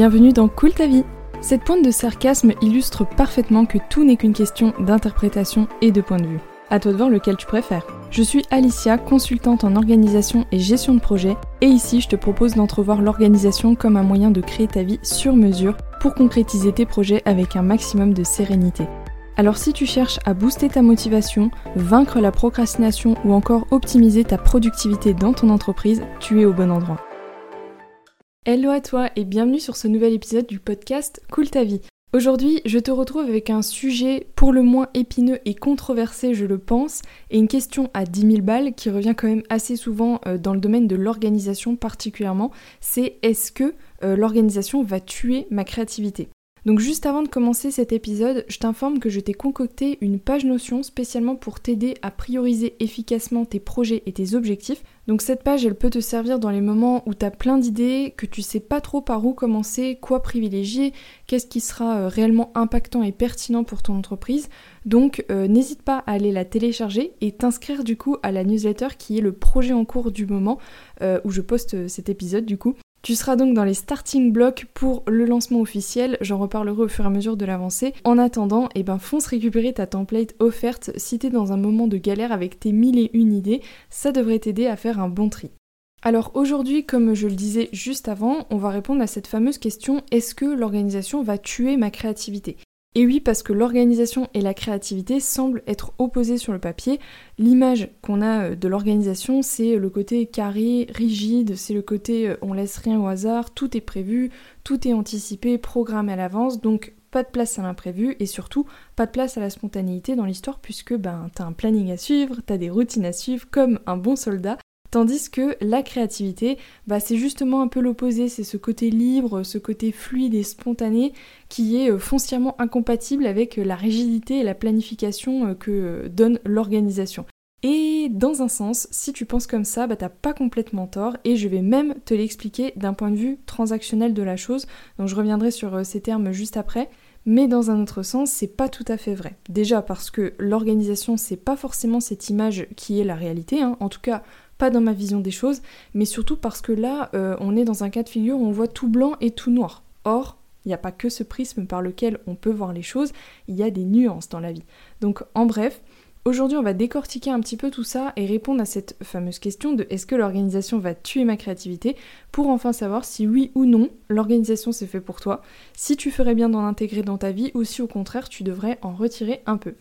bienvenue dans Cool ta vie. Cette pointe de sarcasme illustre parfaitement que tout n'est qu'une question d'interprétation et de point de vue. À toi de voir lequel tu préfères. Je suis Alicia, consultante en organisation et gestion de projet, et ici je te propose d'entrevoir l'organisation comme un moyen de créer ta vie sur mesure pour concrétiser tes projets avec un maximum de sérénité. Alors si tu cherches à booster ta motivation, vaincre la procrastination ou encore optimiser ta productivité dans ton entreprise, tu es au bon endroit. Hello à toi et bienvenue sur ce nouvel épisode du podcast Cool ta vie. Aujourd'hui, je te retrouve avec un sujet pour le moins épineux et controversé, je le pense, et une question à 10 000 balles qui revient quand même assez souvent euh, dans le domaine de l'organisation particulièrement, c'est est-ce que euh, l'organisation va tuer ma créativité? Donc juste avant de commencer cet épisode, je t'informe que je t'ai concocté une page Notion spécialement pour t'aider à prioriser efficacement tes projets et tes objectifs. Donc cette page, elle peut te servir dans les moments où tu as plein d'idées, que tu sais pas trop par où commencer, quoi privilégier, qu'est-ce qui sera euh, réellement impactant et pertinent pour ton entreprise. Donc euh, n'hésite pas à aller la télécharger et t'inscrire du coup à la newsletter qui est le projet en cours du moment euh, où je poste cet épisode du coup. Tu seras donc dans les starting blocks pour le lancement officiel, j'en reparlerai au fur et à mesure de l'avancée. En attendant, eh ben fonce récupérer ta template offerte si t'es dans un moment de galère avec tes mille et une idées, ça devrait t'aider à faire un bon tri. Alors aujourd'hui, comme je le disais juste avant, on va répondre à cette fameuse question est-ce que l'organisation va tuer ma créativité? Et oui, parce que l'organisation et la créativité semblent être opposées sur le papier. L'image qu'on a euh, de l'organisation, c'est le côté carré, rigide, c'est le côté euh, on laisse rien au hasard, tout est prévu, tout est anticipé, programmé à l'avance, donc pas de place à l'imprévu et surtout pas de place à la spontanéité dans l'histoire puisque ben t'as un planning à suivre, t'as des routines à suivre comme un bon soldat Tandis que la créativité, bah, c'est justement un peu l'opposé, c'est ce côté libre, ce côté fluide et spontané qui est euh, foncièrement incompatible avec euh, la rigidité et la planification euh, que donne l'organisation. Et dans un sens, si tu penses comme ça, bah t'as pas complètement tort, et je vais même te l'expliquer d'un point de vue transactionnel de la chose, donc je reviendrai sur ces termes juste après. Mais dans un autre sens, c'est pas tout à fait vrai. Déjà parce que l'organisation, c'est pas forcément cette image qui est la réalité, hein. en tout cas pas dans ma vision des choses, mais surtout parce que là, euh, on est dans un cas de figure où on voit tout blanc et tout noir. Or, il n'y a pas que ce prisme par lequel on peut voir les choses, il y a des nuances dans la vie. Donc, en bref, aujourd'hui, on va décortiquer un petit peu tout ça et répondre à cette fameuse question de est-ce que l'organisation va tuer ma créativité pour enfin savoir si oui ou non l'organisation c'est fait pour toi, si tu ferais bien d'en intégrer dans ta vie ou si au contraire tu devrais en retirer un peu.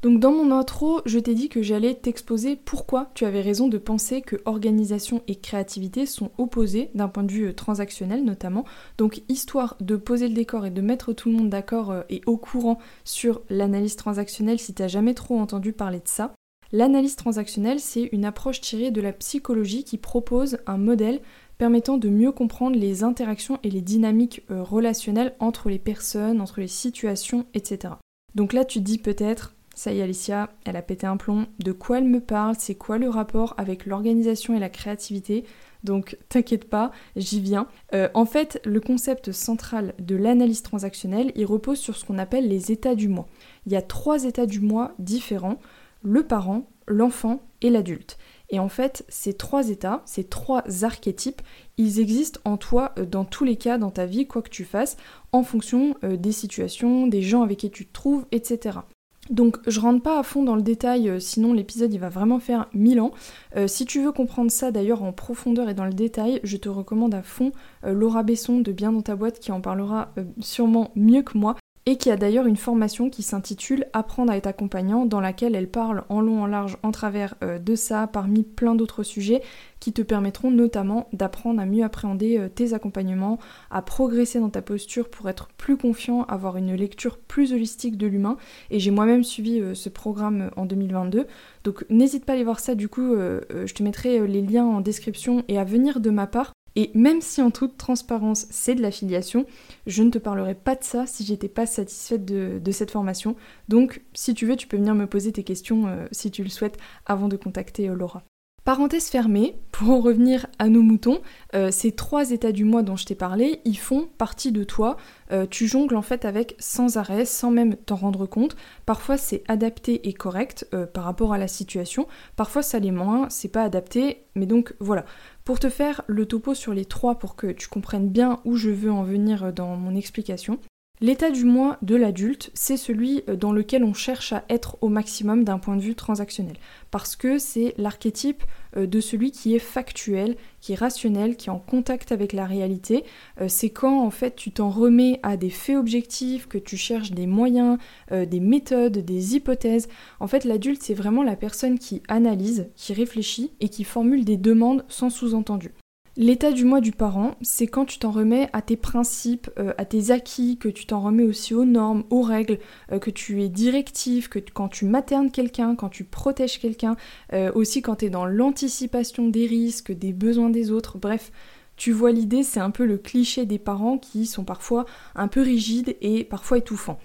Donc dans mon intro, je t'ai dit que j'allais t'exposer pourquoi tu avais raison de penser que organisation et créativité sont opposées d'un point de vue euh, transactionnel notamment. Donc histoire de poser le décor et de mettre tout le monde d'accord euh, et au courant sur l'analyse transactionnelle si t'as jamais trop entendu parler de ça. L'analyse transactionnelle, c'est une approche tirée de la psychologie qui propose un modèle permettant de mieux comprendre les interactions et les dynamiques euh, relationnelles entre les personnes, entre les situations, etc. Donc là, tu dis peut-être, ça y est, Alicia, elle a pété un plomb. De quoi elle me parle? C'est quoi le rapport avec l'organisation et la créativité? Donc t'inquiète pas, j'y viens. Euh, en fait, le concept central de l'analyse transactionnelle, il repose sur ce qu'on appelle les états du moi. Il y a trois états du moi différents, le parent, l'enfant et l'adulte. Et en fait, ces trois états, ces trois archétypes, ils existent en toi euh, dans tous les cas dans ta vie, quoi que tu fasses, en fonction euh, des situations, des gens avec qui tu te trouves, etc. Donc je rentre pas à fond dans le détail, euh, sinon l'épisode il va vraiment faire mille ans. Euh, si tu veux comprendre ça d'ailleurs en profondeur et dans le détail, je te recommande à fond euh, Laura Besson de Bien dans ta boîte qui en parlera sûrement mieux que moi et qui a d'ailleurs une formation qui s'intitule Apprendre à être accompagnant, dans laquelle elle parle en long, en large, en travers euh, de ça, parmi plein d'autres sujets qui te permettront notamment d'apprendre à mieux appréhender euh, tes accompagnements, à progresser dans ta posture pour être plus confiant, avoir une lecture plus holistique de l'humain. Et j'ai moi-même suivi euh, ce programme en 2022. Donc n'hésite pas à aller voir ça, du coup je te mettrai les liens en description et à venir de ma part et même si en toute transparence c'est de l'affiliation, je ne te parlerai pas de ça si j'étais pas satisfaite de, cette formation. Donc si tu veux, tu peux venir me poser tes questions euh, si tu le souhaites avant de contacter euh, Laura. Parenthèse fermée, pour en revenir à nos moutons, euh, ces trois états du moi dont je t'ai parlé, ils font partie de toi. Euh, tu jongles en fait avec sans arrêt, sans même t'en rendre compte. Parfois c'est adapté et correct euh, par rapport à la situation, parfois ça l'est moins, c'est pas adapté, mais donc voilà. Pour te faire le topo sur les trois pour que tu comprennes bien où je veux en venir dans mon explication, L'état du moi de l'adulte, c'est celui dans lequel on cherche à être au maximum d'un point de vue transactionnel. Parce que c'est l'archétype de celui qui est factuel, qui est rationnel, qui est en contact avec la réalité. Euh, c'est quand en fait tu t'en remets à des faits objectifs, que tu cherches des moyens, des méthodes, des hypothèses. En fait, l'adulte, c'est vraiment la personne qui analyse, qui réfléchit et qui formule des demandes sans sous-entendu. L'état du moi du parent, c'est quand tu t'en remets à tes principes, euh, à tes acquis, que tu t'en remets aussi aux normes, aux règles, euh, que tu es directif, que quand tu maternes quelqu'un, quand tu protèges quelqu'un, euh, aussi quand tu es dans l'anticipation des risques, des besoins des autres, bref. Tu vois l'idée, c'est un peu le cliché des parents qui sont parfois un peu rigides et parfois étouffants.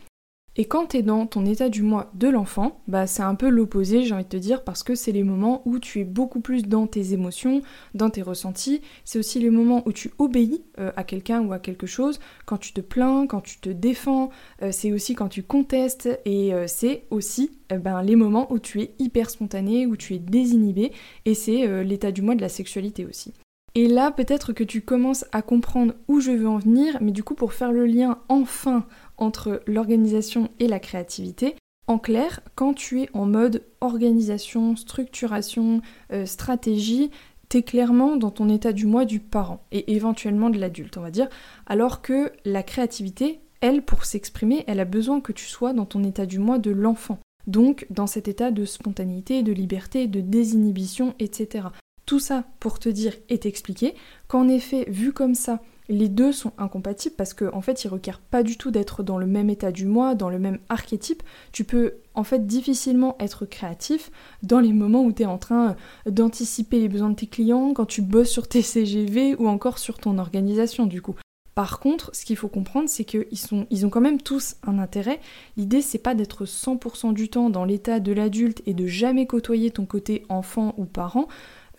Et quand tu es dans ton état du moi de l'enfant, bah c'est un peu l'opposé, j'ai envie de te dire, parce que c'est les moments où tu es beaucoup plus dans tes émotions, dans tes ressentis. C'est aussi les moments où tu obéis euh, à quelqu'un ou à quelque chose, quand tu te plains, quand tu te défends. Euh, c'est aussi quand tu contestes et euh, c'est aussi ben, les moments où tu es hyper spontané, où tu es désinhibé. Et c'est l'état du moi de la sexualité aussi. Et là, peut-être que tu commences à comprendre où je veux en venir, mais du coup, pour faire le lien enfin entre l'organisation et la créativité. En clair, quand tu es en mode organisation, structuration, euh, stratégie, tu es clairement dans ton état du moi du parent et éventuellement de l'adulte, on va dire, alors que la créativité, elle, pour s'exprimer, elle a besoin que tu sois dans ton état du moi de l'enfant. Donc dans cet état de spontanéité, de liberté, de désinhibition, etc. Tout ça pour te dire et t'expliquer qu'en effet, vu comme ça, les deux sont incompatibles parce qu'en en fait, ils requièrent pas du tout d'être dans le même état du moi, dans le même archétype. Tu peux en fait difficilement être créatif dans les moments où tu es en train d'anticiper les besoins de tes clients, quand tu bosses sur tes CGV ou encore sur ton organisation du coup. Par contre, ce qu'il faut comprendre, c'est qu'ils ils ont quand même tous un intérêt. L'idée, c'est pas d'être 100% du temps dans l'état de l'adulte et de jamais côtoyer ton côté enfant ou parent.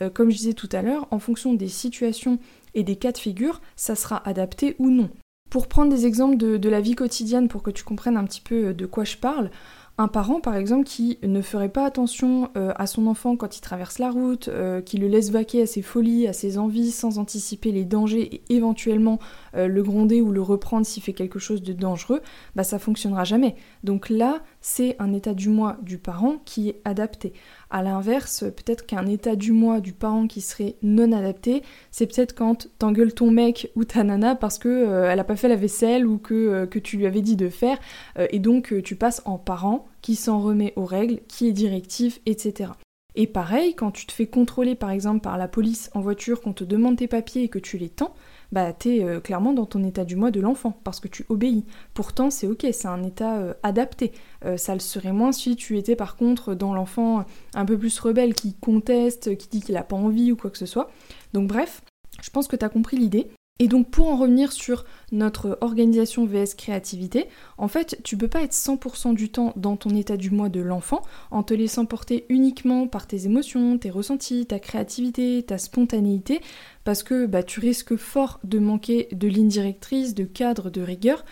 Euh, comme je disais tout à l'heure, en fonction des situations et des cas de figure, ça sera adapté ou non. Pour prendre des exemples de, la vie quotidienne pour que tu comprennes un petit peu euh, de quoi je parle, un parent par exemple qui ne ferait pas attention euh, à son enfant quand il traverse la route, euh, qui le laisse vaquer à ses folies, à ses envies sans anticiper les dangers et éventuellement le gronder ou le reprendre s'il fait quelque chose de dangereux, bah ça fonctionnera jamais. Donc là, c'est un état du moi du parent qui est adapté. A l'inverse, peut-être qu'un état du moi du parent qui serait non adapté, c'est peut-être quand t'engueules ton mec ou ta nana parce que euh, elle a pas fait la vaisselle ou que, euh, que tu lui avais dit de faire, euh, et donc tu passes en parent qui s'en remet aux règles, qui est directif, etc. Et pareil, quand tu te fais contrôler par exemple par la police en voiture, qu'on te demande tes papiers et que tu les tends, bah t'es euh, clairement dans ton état du moi de l'enfant, parce que tu obéis. Pourtant c'est ok, c'est un état euh, adapté. Euh, ça le serait moins si tu étais par contre dans l'enfant un peu plus rebelle, qui conteste, qui dit qu'il a pas envie ou quoi que ce soit. Donc bref, je pense que t'as compris l'idée. Et donc pour en revenir sur notre organisation VS créativité, en fait tu peux pas être 100% du temps dans ton état du moi de l'enfant en te laissant porter uniquement par tes émotions, tes ressentis, ta créativité, ta spontanéité, parce que bah, tu risques fort de manquer de ligne directrice, de cadre, de rigueur,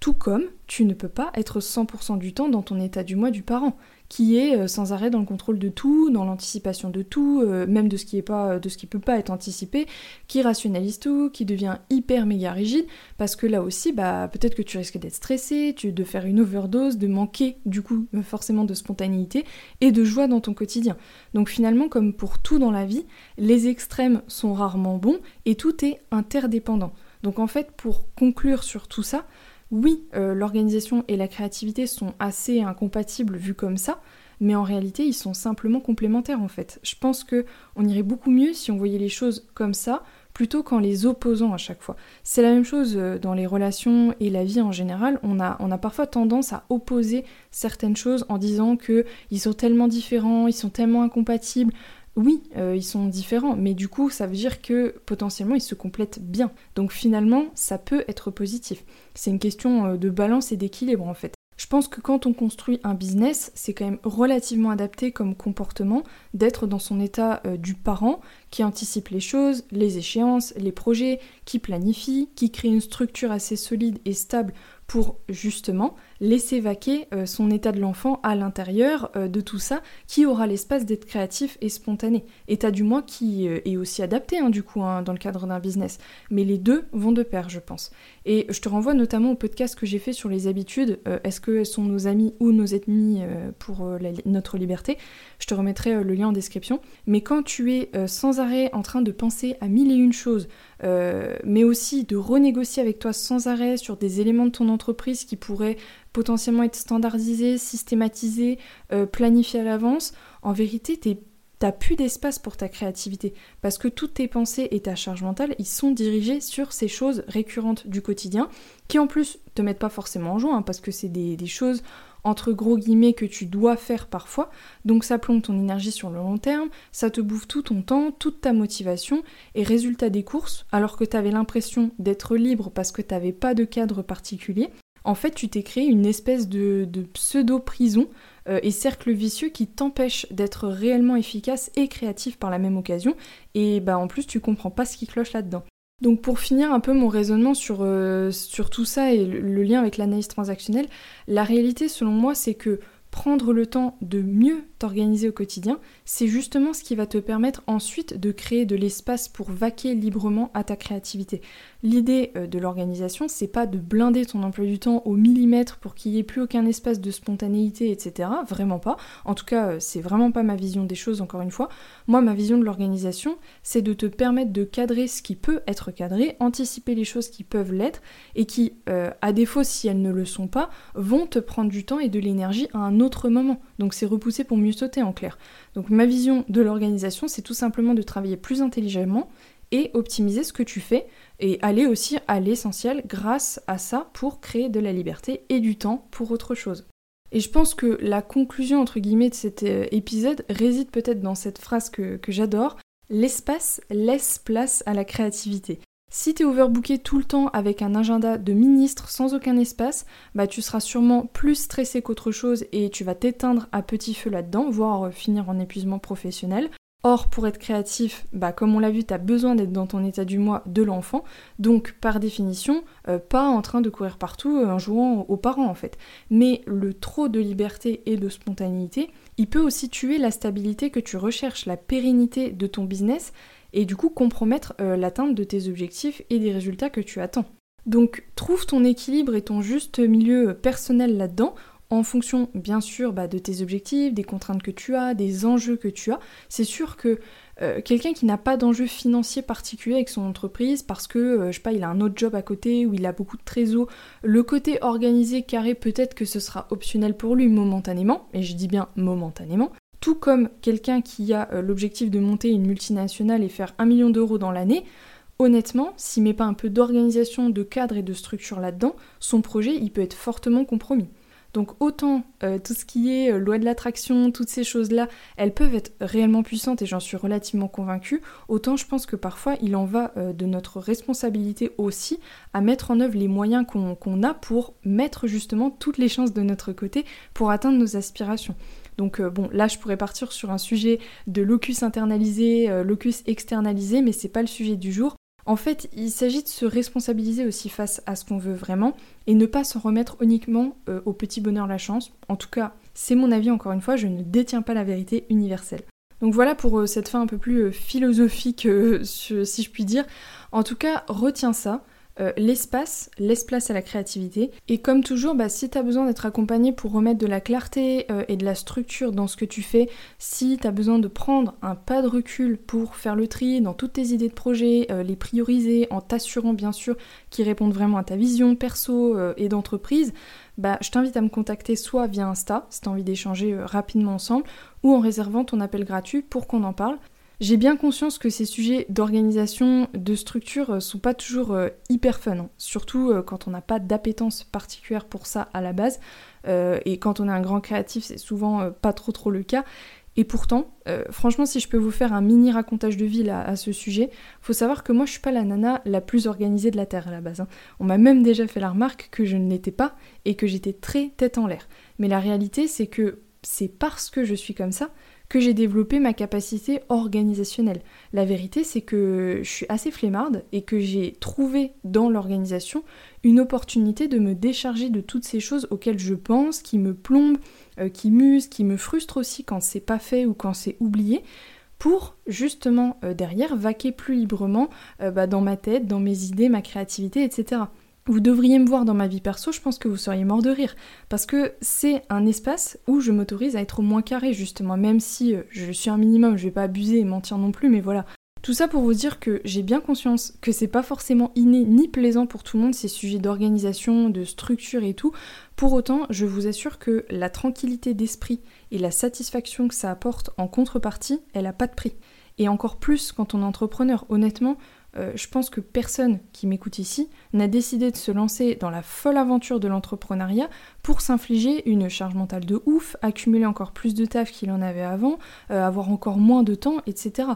tout comme tu ne peux pas être 100% du temps dans ton état du moi du parent qui est euh, sans arrêt dans le contrôle de tout, dans l'anticipation de tout, euh, même de ce qui est pas, de ce qui peut pas être anticipé, qui rationalise tout, qui devient hyper méga rigide, parce que là aussi, bah peut-être que tu risques d'être stressé, de faire une overdose, de manquer du coup euh, forcément de spontanéité et de joie dans ton quotidien. Donc finalement, comme pour tout dans la vie, les extrêmes sont rarement bons et tout est interdépendant. Donc en fait, pour conclure sur tout ça, oui, euh, l'organisation et la créativité sont assez incompatibles vues comme ça, mais en réalité, ils sont simplement complémentaires en fait. Je pense que on irait beaucoup mieux si on voyait les choses comme ça plutôt qu'en les opposant à chaque fois. C'est la même chose euh, dans les relations et la vie en général. On a, on parfois tendance à opposer certaines choses en disant que ils sont tellement différents, ils sont tellement incompatibles, oui, euh, ils sont différents, mais du coup, ça veut dire que potentiellement, ils se complètent bien. Donc finalement, ça peut être positif. C'est une question euh, de balance et d'équilibre en fait. Je pense que quand on construit un business, c'est quand même relativement adapté comme comportement d'être dans son état euh, du parent qui anticipe les choses, les échéances, les projets, qui planifie, qui crée une structure assez solide et stable pour justement laisser vaquer euh, son état de l'enfant à l'intérieur euh, de tout ça, qui aura l'espace d'être créatif et spontané. État du moins qui euh, est aussi adapté hein, du coup hein, dans le cadre d'un business. Mais les deux vont de pair, je pense. Et je te renvoie notamment au podcast que j'ai fait sur les habitudes. Est-ce qu'elles sont nos amis ou nos ennemis pour notre liberté? Je te remettrai le lien en description. Mais quand tu es sans arrêt en train de penser à mille et une choses, mais aussi de renégocier avec toi sans arrêt sur des éléments de ton entreprise qui pourraient potentiellement être standardisé, systématisé, euh, planifié à l'avance, en vérité, t'as plus d'espace pour ta créativité parce que toutes tes pensées et ta charge mentale, ils sont dirigés sur ces choses récurrentes du quotidien qui en plus te mettent pas forcément en joie hein, parce que c'est des, choses entre gros guillemets que tu dois faire parfois, donc ça plombe ton énergie sur le long terme, ça te bouffe tout ton temps, toute ta motivation, et résultat des courses, alors que tu avais l'impression d'être libre parce que tu n'avais pas de cadre particulier, en fait, tu t'es créé une espèce de, pseudo-prison euh, et cercle vicieux qui t'empêche d'être réellement efficace et créatif par la même occasion. Et bah en plus, tu comprends pas ce qui cloche là-dedans. Donc pour finir un peu mon raisonnement sur, euh, sur tout ça et le lien avec l'analyse transactionnelle, la réalité selon moi c'est que prendre le temps de mieux t'organiser au quotidien, c'est justement ce qui va te permettre ensuite de créer de l'espace pour vaquer librement à ta créativité. L'idée euh, de l'organisation, c'est pas de blinder ton emploi du temps au millimètre pour qu'il n'y ait plus aucun espace de spontanéité, etc. Vraiment pas. En tout cas, euh, c'est vraiment pas ma vision des choses, encore une fois. Moi, ma vision de l'organisation, c'est de te permettre de cadrer ce qui peut être cadré, anticiper les choses qui peuvent l'être et qui, euh, à défaut, si elles ne le sont pas, vont te prendre du temps et de l'énergie à un autre moment. Donc c'est repousser pour mieux sauter en clair. Donc ma vision de l'organisation, c'est tout simplement de travailler plus intelligemment et optimiser ce que tu fais et aller aussi à l'essentiel grâce à ça pour créer de la liberté et du temps pour autre chose. Et je pense que la conclusion entre guillemets de cet euh, épisode réside peut-être dans cette phrase que, que j'adore, l'espace laisse place à la créativité. Si tu es overbooké tout le temps avec un agenda de ministre sans aucun espace, bah tu seras sûrement plus stressé qu'autre chose et tu vas t'éteindre à petit feu là-dedans, voire euh, finir en épuisement professionnel. Or, pour être créatif, bah, comme on l'a vu, tu as besoin d'être dans ton état du mois de l'enfant, donc par définition, euh, pas en train de courir partout euh, en jouant aux parents en fait. Mais le trop de liberté et de spontanéité, il peut aussi tuer la stabilité que tu recherches, la pérennité de ton business et du coup compromettre euh, l'atteinte de tes objectifs et des résultats que tu attends. Donc trouve ton équilibre et ton juste milieu personnel là-dedans en fonction bien sûr bah, de tes objectifs, des contraintes que tu as, des enjeux que tu as. C'est sûr que euh, quelqu'un qui n'a pas d'enjeu financier particulier avec son entreprise parce que, euh, je sais pas, il a un autre job à côté ou il a beaucoup de trésor, le côté organisé, carré, peut-être que ce sera optionnel pour lui momentanément, et je dis bien momentanément, tout comme quelqu'un qui a euh, l'objectif de monter une multinationale et faire un million d'euros dans l'année, honnêtement, s'il met pas un peu d'organisation, de cadre et de structure là-dedans, son projet, il peut être fortement compromis. Donc autant euh, tout ce qui est euh, loi de l'attraction, toutes ces choses-là, elles peuvent être réellement puissantes et j'en suis relativement convaincue, autant je pense que parfois il en va de notre responsabilité aussi à mettre en œuvre les moyens qu'on a pour mettre justement toutes les chances de notre côté pour atteindre nos aspirations. Donc euh, bon, là je pourrais partir sur un sujet de locus internalisé, euh, locus externalisé, mais c'est pas le sujet du jour. En fait, il s'agit de se responsabiliser aussi face à ce qu'on veut vraiment et ne pas s'en remettre uniquement euh, au petit bonheur la chance. En tout cas, c'est mon avis encore une fois, je ne détiens pas la vérité universelle. Donc voilà pour cette fin un peu plus philosophique, si je puis dire. En tout cas, retiens ça. Euh, l'espace laisse place à la créativité. Et comme toujours, bah, si tu as besoin d'être accompagné pour remettre de la clarté euh, et de la structure dans ce que tu fais, si tu as besoin de prendre un pas de recul pour faire le tri dans toutes tes idées de projet, euh, les prioriser en t'assurant bien sûr qu'ils répondent vraiment à ta vision perso et d'entreprise, bah, je t'invite à me contacter soit via Insta, si tu envie d'échanger rapidement ensemble, ou en réservant ton appel gratuit pour qu'on en parle. J'ai bien conscience que ces sujets d'organisation, de structure euh, sont pas toujours euh, hyper fun, hein. surtout euh, quand on n'a pas d'appétence particulière pour ça à la base, et quand on est un grand créatif, c'est souvent pas trop trop le cas. Et pourtant, franchement, si je peux vous faire un mini racontage de vie à ce sujet, faut savoir que moi, je suis pas la nana la plus organisée de la Terre à la base. Hein. On m'a même déjà fait la remarque que je ne l'étais pas et que j'étais très tête en l'air. Mais la réalité, c'est que c'est parce que je suis comme ça que j'ai développé ma capacité organisationnelle. La vérité, c'est que je suis assez flemmarde et que j'ai trouvé dans l'organisation une opportunité de me décharger de toutes ces choses auxquelles je pense, qui me plombent, euh, qui m'usent, qui me frustrent aussi quand c'est pas fait ou quand c'est oublié pour justement euh, derrière vaquer plus librement euh, bah, dans ma tête, dans mes idées, ma créativité, etc. Vous devriez me voir dans ma vie perso, je pense que vous seriez mort de rire. Parce que c'est un espace où je m'autorise à être au moins carré, justement. Même si euh, je suis un minimum, je vais pas abuser et mentir non plus, mais voilà. Tout ça pour vous dire que j'ai bien conscience que c'est pas forcément inné ni plaisant pour tout le monde ces sujets d'organisation, de structure et tout. Pour autant, je vous assure que la tranquillité d'esprit et la satisfaction que ça apporte en contrepartie, elle a pas de prix. Et encore plus quand on est entrepreneur. Honnêtement, euh, je pense que personne qui m'écoute ici n'a décidé de se lancer dans la folle aventure de l'entrepreneuriat pour s'infliger une charge mentale de ouf, accumuler encore plus de taf qu'il en avait avant, euh, avoir encore moins de temps, etc.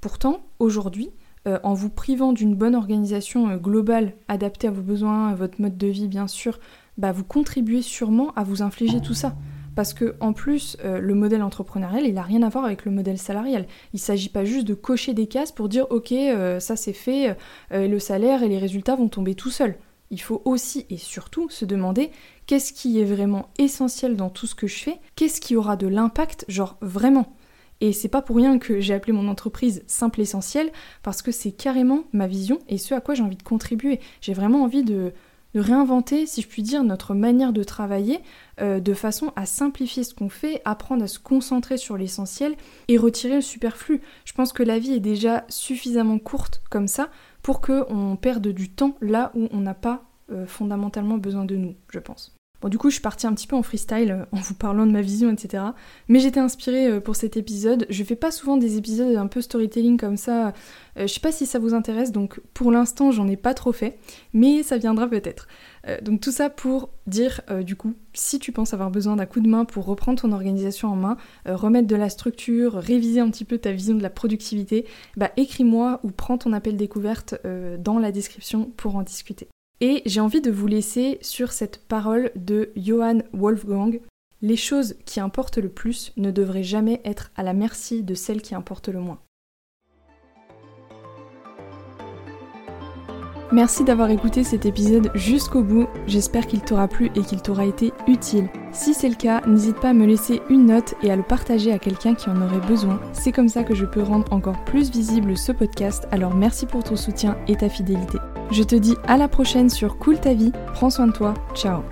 Pourtant, aujourd'hui, euh, en vous privant d'une bonne organisation globale adaptée à vos besoins, à votre mode de vie bien sûr, bah vous contribuez sûrement à vous infliger tout ça. Parce que en plus, euh, le modèle entrepreneurial, il n'a rien à voir avec le modèle salarial. Il ne s'agit pas juste de cocher des cases pour dire ok, euh, ça c'est fait, euh, le salaire et les résultats vont tomber tout seuls. Il faut aussi et surtout se demander qu'est-ce qui est vraiment essentiel dans tout ce que je fais, qu'est-ce qui aura de l'impact, genre vraiment? Et c'est pas pour rien que j'ai appelé mon entreprise Simple Essentiel, parce que c'est carrément ma vision et ce à quoi j'ai envie de contribuer. J'ai vraiment envie de, de réinventer, si je puis dire, notre manière de travailler euh, de façon à simplifier ce qu'on fait, apprendre à se concentrer sur l'essentiel et retirer le superflu. Je pense que la vie est déjà suffisamment courte comme ça pour qu'on perde du temps là où on n'a pas euh, fondamentalement besoin de nous, je pense. Bon, du coup, je suis partie un petit peu en freestyle euh, en vous parlant de ma vision, etc. Mais j'étais inspirée euh, pour cet épisode. Je fais pas souvent des épisodes un peu storytelling comme ça. Euh, je sais pas si ça vous intéresse, donc pour l'instant, j'en ai pas trop fait. Mais ça viendra peut-être. donc tout ça pour dire, du coup, si tu penses avoir besoin d'un coup de main pour reprendre ton organisation en main, remettre de la structure, réviser un petit peu ta vision de la productivité, bah écris-moi ou prends ton appel découverte dans la description pour en discuter. Et j'ai envie de vous laisser sur cette parole de Johann Wolfgang. Les choses qui importent le plus ne devraient jamais être à la merci de celles qui importent le moins. Merci d'avoir écouté cet épisode jusqu'au bout, j'espère qu'il t'aura plu et qu'il t'aura été utile. Si c'est le cas, n'hésite pas à me laisser une note et à le partager à quelqu'un qui en aurait besoin. C'est comme ça que je peux rendre encore plus visible ce podcast, alors merci pour ton soutien et ta fidélité. Je te dis à la prochaine sur Cool ta vie, prends soin de toi, ciao